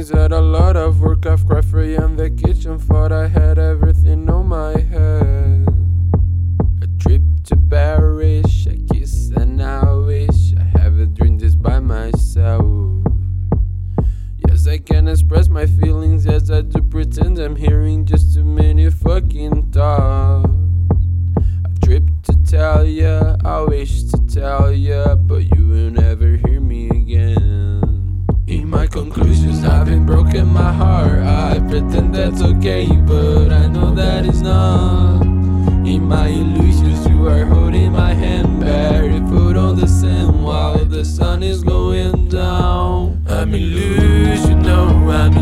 feelings had a lot of work. I've cried for you in the kitchen. Thought I had everything on my head. A trip to Paris, a kiss, and I wish I haven't dreamed this by myself. Yes, I can express my feelings. Yes, I do pretend I'm hearing conclusions, I've been broken my heart. I pretend that's okay, but I know that it's not. In my illusions, you are holding my hand, barefoot on the sand while the sun is going down. I'm illusion, no, I'm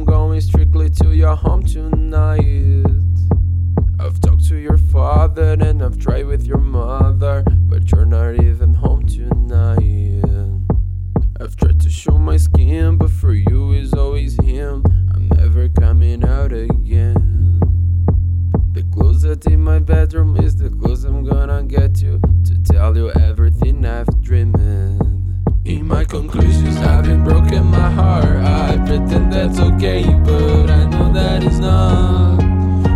I'm going strictly to your home tonight. I've talked to your father and I've tried with your mother, but you're not even home tonight. I've tried to show my skin, but for you is always him. I'm never coming out again. The closet in my bedroom is the close I'm gonna get you to tell you everything I've dreamed. In my conclusions, I've been broken my heart. I gay, but I know that it's not.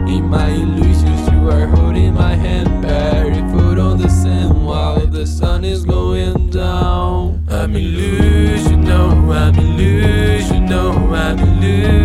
In my illusions, you are holding my hand, barefoot on the sand while the sun is going down. I'm illusional, I'm illusional, I'm illusional.